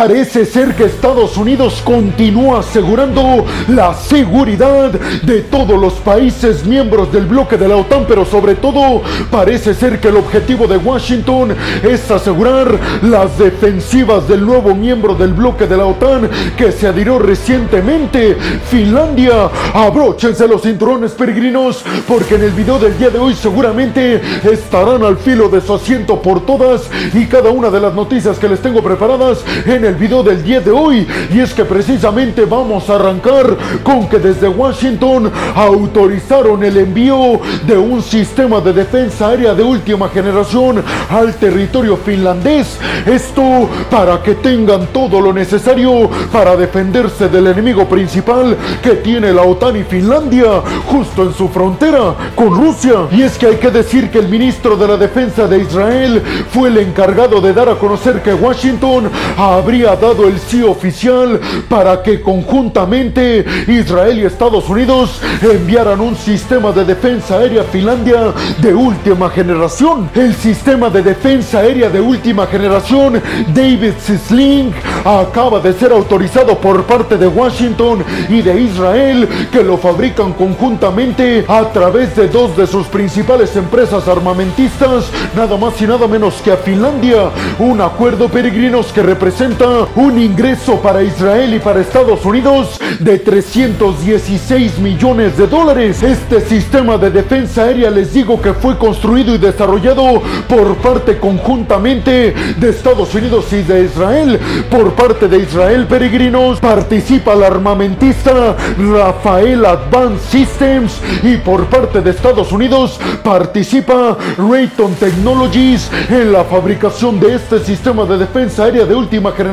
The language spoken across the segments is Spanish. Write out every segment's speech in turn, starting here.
parece ser que Estados Unidos continúa asegurando la seguridad de todos los países miembros del bloque de la OTAN, pero sobre todo parece ser que el objetivo de Washington es asegurar las defensivas del nuevo miembro del bloque de la OTAN que se adhirió recientemente, Finlandia. Abróchense los cinturones peregrinos porque en el video del día de hoy seguramente estarán al filo de su asiento por todas y cada una de las noticias que les tengo preparadas en el video del día de hoy. Y es que precisamente vamos a arrancar con que desde Washington autorizaron el envío de un sistema de defensa aérea de última generación al territorio finlandés. Esto para que tengan todo lo necesario para defenderse del enemigo principal que tiene la OTAN y Finlandia justo en su frontera con Rusia. Y es que hay que decir que el ministro de la Defensa de Israel fue el encargado de dar a conocer que Washington habría dado el sí oficial para que conjuntamente Israel y Estados Unidos enviaran un sistema de defensa aérea a Finlandia de última generación. El sistema de defensa aérea de última generación David Sling acaba de ser autorizado por parte de Washington y de Israel que lo fabrican conjuntamente a través de dos de sus principales empresas armamentistas, nada más y nada menos que a Finlandia. Un acuerdo peregrinos que representa un ingreso para Israel y para Estados Unidos de 316 millones de dólares. Este sistema de defensa aérea les digo que fue construido y desarrollado por parte conjuntamente de Estados Unidos y de Israel. Por parte de Israel, peregrinos, participa la armamentista Rafael Advanced Systems y por parte de Estados Unidos participa Rayton Technologies en la fabricación de este sistema de defensa aérea de última generación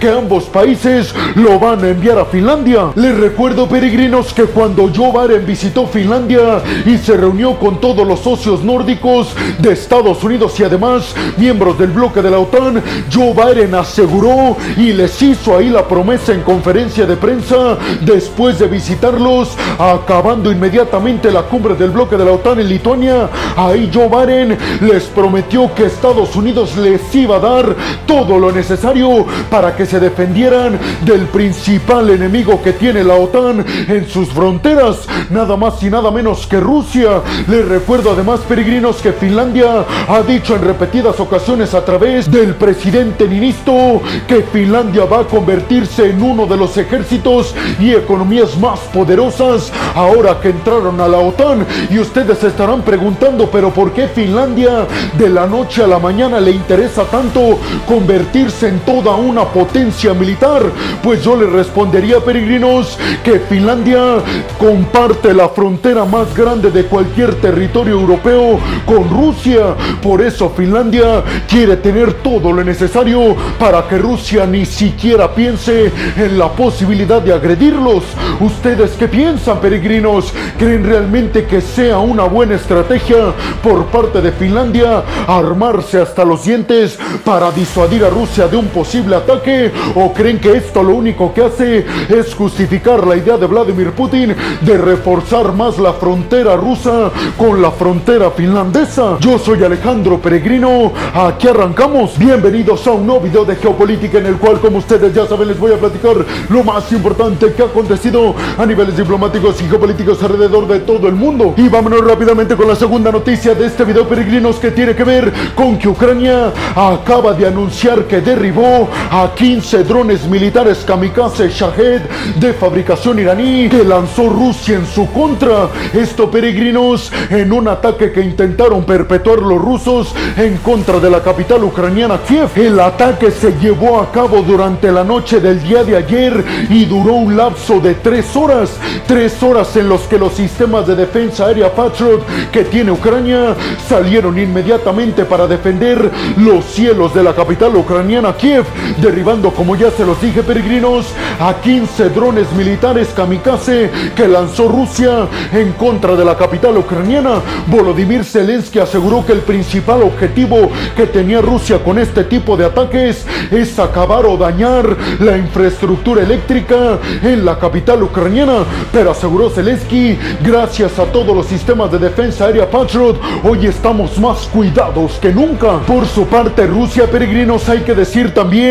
que ambos países lo van a enviar a Finlandia. Les recuerdo, peregrinos, que cuando Joe Biden visitó Finlandia y se reunió con todos los socios nórdicos de Estados Unidos y además miembros del bloque de la OTAN, Joe Biden aseguró y les hizo ahí la promesa en conferencia de prensa después de visitarlos, acabando inmediatamente la cumbre del bloque de la OTAN en Lituania. Ahí Joe Biden les prometió que Estados Unidos les iba a dar todo lo necesario para que se defendieran del principal enemigo que tiene la OTAN en sus fronteras, nada más y nada menos que Rusia. Les recuerdo además, peregrinos, que Finlandia ha dicho en repetidas ocasiones a través del presidente Ninisto que Finlandia va a convertirse en uno de los ejércitos y economías más poderosas ahora que entraron a la OTAN. Y ustedes estarán preguntando, pero ¿por qué Finlandia de la noche a la mañana le interesa tanto convertirse en toda una potencia militar? Pues yo les respondería, peregrinos, que Finlandia comparte la frontera más grande de cualquier territorio europeo con Rusia. Por eso Finlandia quiere tener todo lo necesario para que Rusia ni siquiera piense en la posibilidad de agredirlos. ¿Ustedes qué piensan, peregrinos? ¿Creen realmente que sea una buena estrategia por parte de Finlandia armarse hasta los dientes para disuadir a Rusia de un posible ataque? ¿O creen que esto lo único que hace es justificar la idea de Vladimir Putin de reforzar más la frontera rusa con la frontera finlandesa? Yo soy Alejandro Peregrino, aquí arrancamos. Bienvenidos a un nuevo video de geopolítica en el cual, como ustedes ya saben, les voy a platicar lo más importante que ha acontecido a niveles diplomáticos y geopolíticos alrededor de todo el mundo. Y vámonos rápidamente con la segunda noticia de este video, peregrinos, que tiene que ver con que Ucrania acaba de anunciar que derribó a 15 drones militares kamikaze Shahed de fabricación iraní que lanzó Rusia en su contra. Esto, peregrinos, en un ataque que intentaron perpetuar los rusos en contra de la capital ucraniana Kiev. El ataque se llevó a cabo durante la noche del día de ayer y duró un lapso de tres horas. Tres horas en los que los sistemas de defensa aérea Patriot que tiene Ucrania salieron inmediatamente para defender los cielos de la capital ucraniana Kiev, derribando, como ya se los dije, peregrinos, a 15 drones militares kamikaze que lanzó Rusia en contra de la capital ucraniana. Volodymyr Zelensky aseguró que el principal objetivo que tenía Rusia con este tipo de ataques es acabar o dañar la infraestructura eléctrica en la capital ucraniana. Pero aseguró Zelensky, gracias a todos los sistemas de defensa aérea Patriot, hoy estamos más cuidados que nunca. Por su parte, Rusia, peregrinos, hay que decir también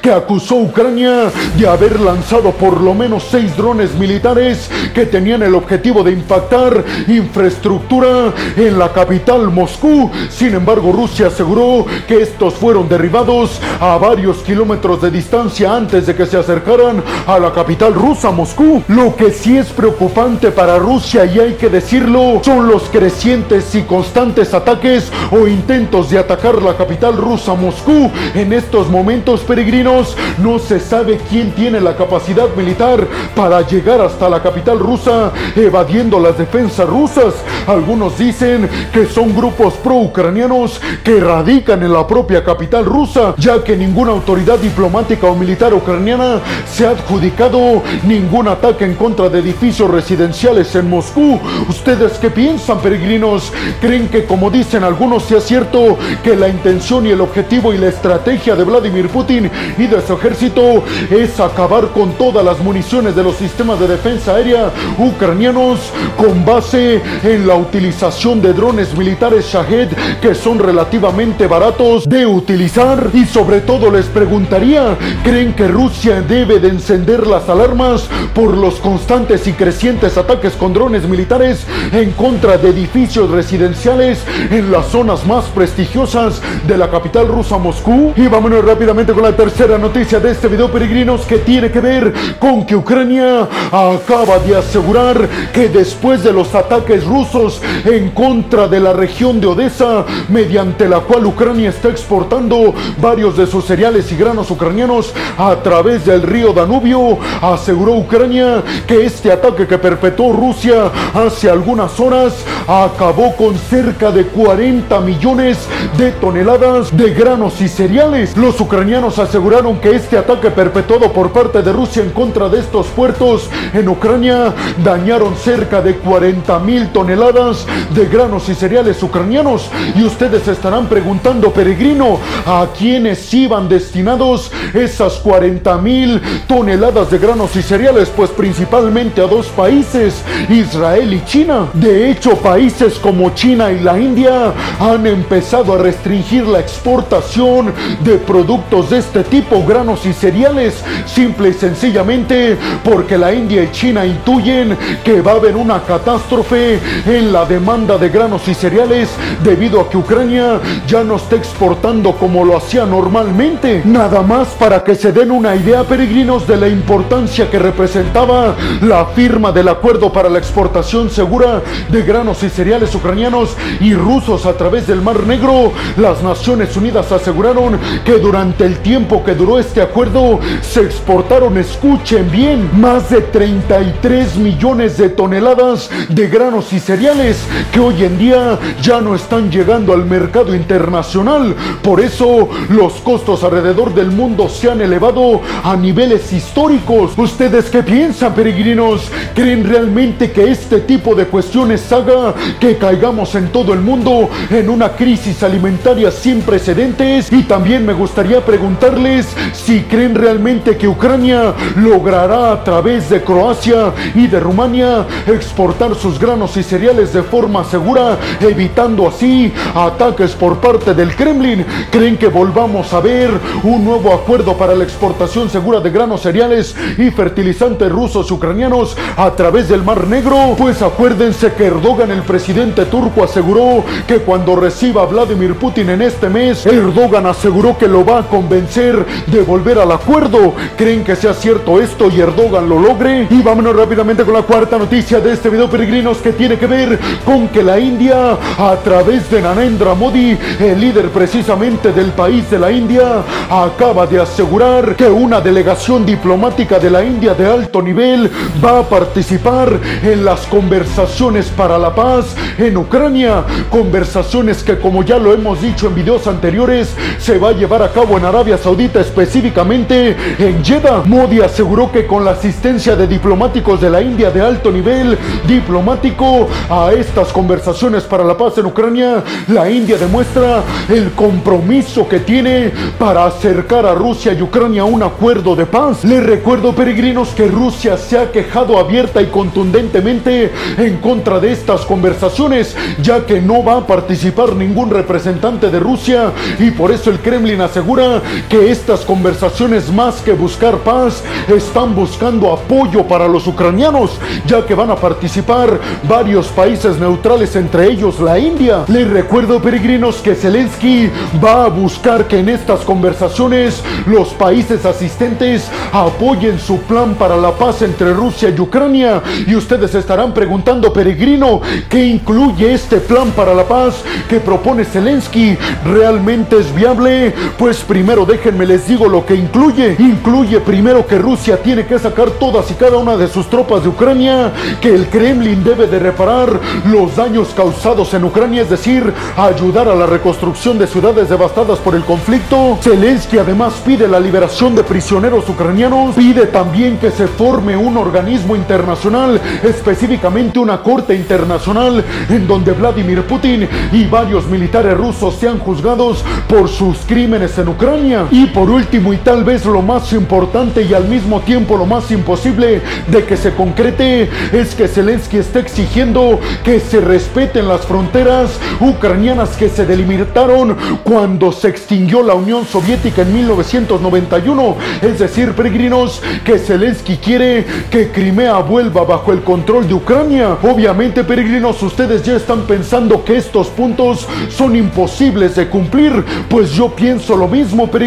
que acusó a Ucrania de haber lanzado por lo menos seis drones militares que tenían el objetivo de impactar infraestructura en la capital Moscú. Sin embargo, Rusia aseguró que estos fueron derribados a varios kilómetros de distancia antes de que se acercaran a la capital rusa, Moscú. Lo que sí es preocupante para Rusia, y hay que decirlo, son los crecientes y constantes ataques o intentos de atacar la capital rusa, Moscú. En estos momentos, peregrinos, no se sabe quién tiene la capacidad militar para llegar hasta la capital rusa evadiendo las defensas rusas. Algunos dicen que son grupos pro-ucranianos que radican en la propia capital rusa, ya que ninguna autoridad diplomática o militar ucraniana se ha adjudicado ningún ataque en contra de edificios residenciales en Moscú. ¿Ustedes qué piensan, peregrinos? ¿Creen que, como dicen algunos, sea cierto que la intención y el objetivo y la estrategia de Vladimir Putin y de su ejército es acabar con todas las municiones de los sistemas de defensa aérea ucranianos con base en la utilización de drones militares Shahed que son relativamente baratos de utilizar? Y sobre todo les preguntaría, ¿creen que Rusia debe de encender las alarmas por los constantes y crecientes ataques con drones militares en contra de edificios residenciales en las zonas más prestigiosas de la capital rusa Moscú? Y vámonos rápidamente con la tercera noticia de este video peregrinos que tiene que ver con que Ucrania acaba de asegurar que después de los ataques rusos en contra de la región de Odessa, mediante la cual Ucrania está exportando varios de sus cereales y granos ucranianos a través del río Danubio, aseguró Ucrania que este ataque que perpetró Rusia hace algunas horas acabó con cerca de 40 millones de toneladas de granos y cereales. Los ucranianos aseguraron que este ataque perpetuado por parte de Rusia en contra de estos puertos en Ucrania dañaron cerca de 40 mil toneladas de granos y cereales ucranianos. Y ustedes estarán preguntando, peregrino, ¿a quiénes iban destinados esas 40 mil toneladas de granos y cereales? Pues principalmente a dos países, Israel y China. De hecho, países como China y la India han empezado a restringir la exportación de productos de este tipo, granos y cereales, simple y sencillamente porque la India y China intuyen que va a haber una catástrofe en la demanda de granos y cereales debido a que Ucrania ya no está exportando como lo hacía normalmente. Nada más para que se den una idea, peregrinos, de la importancia que representaba la firma del acuerdo para la exportación segura de granos y cereales ucranianos y rusos a través del Mar Negro. Las Naciones Unidas aseguraron que durante el tiempo que duró este acuerdo se exportaron, escuchen bien, más de 33 millones de toneladas de granos y cereales que hoy en día ya no están llegando al mercado internacional. Por eso los costos alrededor del mundo se han elevado a niveles históricos. ¿Ustedes qué piensan, peregrinos? ¿Creen realmente que este tipo de cuestiones haga que caigamos en todo el mundo en una crisis alimentaria sin precedentes? Y también me gustaría si creen realmente que Ucrania logrará a través de Croacia y de Rumania exportar sus granos y cereales de forma segura, evitando así ataques por parte del Kremlin. ¿Creen que volvamos a ver un nuevo acuerdo para la exportación segura de granos, cereales y fertilizantes rusos ucranianos a través del Mar Negro? Pues acuérdense que Erdogan, el presidente turco, aseguró que cuando reciba a Vladimir Putin en este mes, Erdogan aseguró que lo va a convencer de volver al acuerdo. ¿Creen que sea cierto esto y Erdogan lo logre? Y vámonos rápidamente con la cuarta noticia de este video, peregrinos, que tiene que ver con que la India, a través de Narendra Modi, el líder precisamente del país de la India, acaba de asegurar que una delegación diplomática de la India de alto nivel va a participar en las conversaciones para la paz en Ucrania. Conversaciones que, como ya lo hemos dicho en videos anteriores, se va a llevar a cabo en Arabia Saudita, específicamente en Jeddah. Modi aseguró que con la asistencia de diplomáticos de la India de alto nivel diplomático a estas conversaciones para la paz en Ucrania, la India demuestra el compromiso que tiene para acercar a Rusia y Ucrania a un acuerdo de paz. Les recuerdo, peregrinos, que Rusia se ha quejado abierta y contundentemente en contra de estas conversaciones, ya que no va a participar ningún representante de Rusia y por eso el Kremlin asegura que estas conversaciones más que buscar paz están buscando apoyo para los ucranianos, ya que van a participar varios países neutrales, entre ellos la India. Les recuerdo, peregrinos, que Zelensky va a buscar que en estas conversaciones los países asistentes apoyen su plan para la paz entre Rusia y Ucrania. Y ustedes estarán preguntando, peregrino, ¿qué incluye este plan para la paz que propone Zelensky? ¿Realmente es viable? Pues primero déjenme les digo lo que incluye. Incluye primero que Rusia tiene que sacar todas y cada una de sus tropas de Ucrania, que el Kremlin debe de reparar los daños causados en Ucrania, es decir, ayudar a la reconstrucción de ciudades devastadas por el conflicto. Zelensky además pide la liberación de prisioneros ucranianos, pide también que se forme un organismo internacional, específicamente una corte internacional, en donde Vladimir Putin y varios militares rusos sean juzgados por sus crímenes en Ucrania. Y por último, y tal vez lo más importante y al mismo tiempo lo más imposible de que se concrete, es que Zelensky está exigiendo que se respeten las fronteras ucranianas que se delimitaron cuando se extinguió la Unión Soviética en 1991. Es decir, peregrinos, que Zelensky quiere que Crimea vuelva bajo el control de Ucrania. Obviamente, peregrinos, ustedes ya están pensando que estos puntos son imposibles de cumplir. Pues yo pienso lo mismo, peregrinos,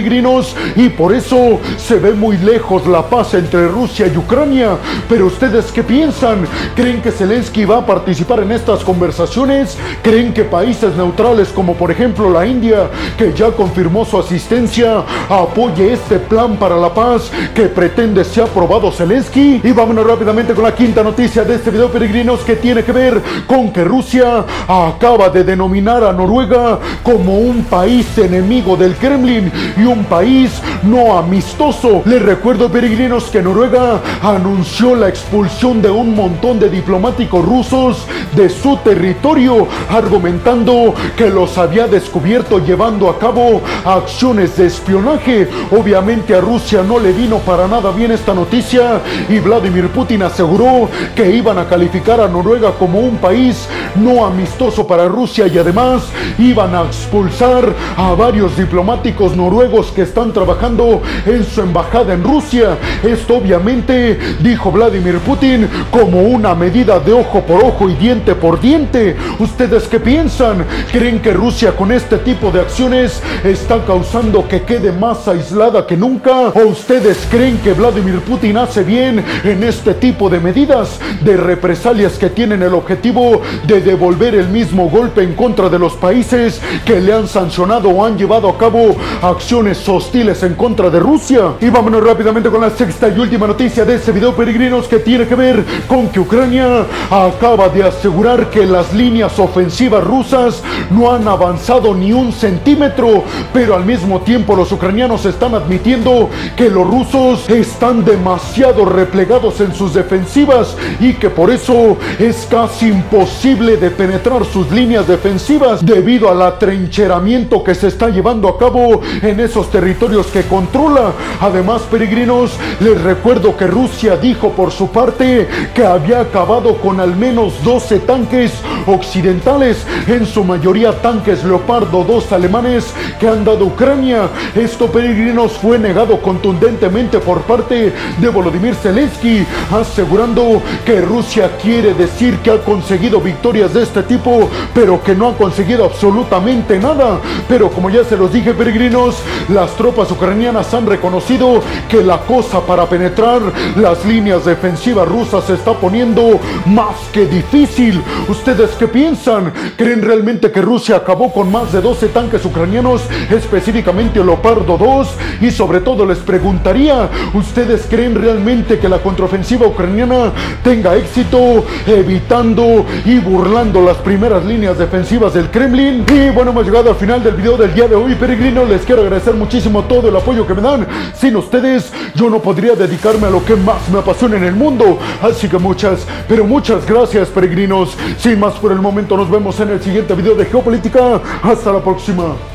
y por eso se ve muy lejos la paz entre Rusia y Ucrania. Pero ustedes qué piensan? ¿Creen que Zelensky va a participar en estas conversaciones? ¿Creen que países neutrales como por ejemplo la India, que ya confirmó su asistencia, apoye este plan para la paz que pretende ser aprobado Zelensky? Y vámonos rápidamente con la quinta noticia de este video, peregrinos, que tiene que ver con que Rusia acaba de denominar a Noruega como un país enemigo del Kremlin un país no amistoso. Les recuerdo, peregrinos, que Noruega anunció la expulsión de un montón de diplomáticos rusos de su territorio, argumentando que los había descubierto llevando a cabo acciones de espionaje. Obviamente a Rusia no le vino para nada bien esta noticia y Vladimir Putin aseguró que iban a calificar a Noruega como un país no amistoso para Rusia y además iban a expulsar a varios diplomáticos noruegos que están trabajando en su embajada en Rusia. Esto obviamente, dijo Vladimir Putin, como una medida de ojo por ojo y diente por diente. ¿Ustedes qué piensan? ¿Creen que Rusia con este tipo de acciones está causando que quede más aislada que nunca? ¿O ustedes creen que Vladimir Putin hace bien en este tipo de medidas, de represalias que tienen el objetivo de devolver el mismo golpe en contra de los países que le han sancionado o han llevado a cabo acciones hostiles en contra de Rusia? Y vámonos rápidamente con la sexta y última noticia de este video, peregrinos, que tiene que ver con que Ucrania acaba de asegurar que las líneas ofensivas rusas no han avanzado ni un centímetro, pero al mismo tiempo los ucranianos están admitiendo que los rusos están demasiado replegados en sus defensivas y que por eso es casi imposible penetrar sus líneas defensivas debido al atrincheramiento que se está llevando a cabo en esos territorios que controla. Además, peregrinos, les recuerdo que Rusia dijo por su parte que había acabado con al menos 12 tanques occidentales, en su mayoría tanques Leopardo 2 alemanes que han dado Ucrania. Esto, peregrinos, fue negado contundentemente por parte de Volodymyr Zelensky, asegurando que Rusia quiere decir que ha conseguido victorias de este tipo, pero que no ha conseguido absolutamente nada. Pero como ya se los dije, peregrinos, las tropas ucranianas han reconocido que la cosa para penetrar las líneas defensivas rusas se está poniendo más que difícil. ¿Ustedes qué piensan? ¿Creen realmente que Rusia acabó con más de 12 tanques ucranianos, específicamente Leopardo 2? Y sobre todo les preguntaría, ¿ustedes creen realmente que la contraofensiva ucraniana tenga éxito evitando y burlando las primeras líneas defensivas del Kremlin? Y bueno, hemos llegado al final del video del día de hoy, peregrino. Les quiero agradecer muchísimo todo el apoyo que me dan. Sin ustedes, yo no podría dedicarme a lo que más me apasiona en el mundo. Así que muchas, pero muchas gracias, peregrinos. Sin más por el momento, nos vemos en el siguiente video de Geopolítica. Hasta la próxima.